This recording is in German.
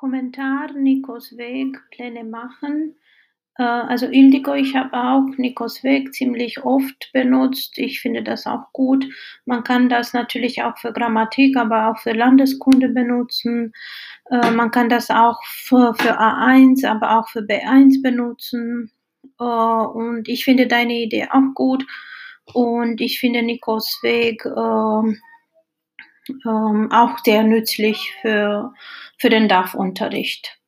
Kommentar Nikos Weg, Pläne machen. Äh, also Indigo, ich habe auch Nikos Weg ziemlich oft benutzt. Ich finde das auch gut. Man kann das natürlich auch für Grammatik, aber auch für Landeskunde benutzen. Äh, man kann das auch für, für A1, aber auch für B1 benutzen. Äh, und ich finde deine Idee auch gut. Und ich finde Nikos Weg ähm, auch sehr nützlich für, für den DAF-Unterricht.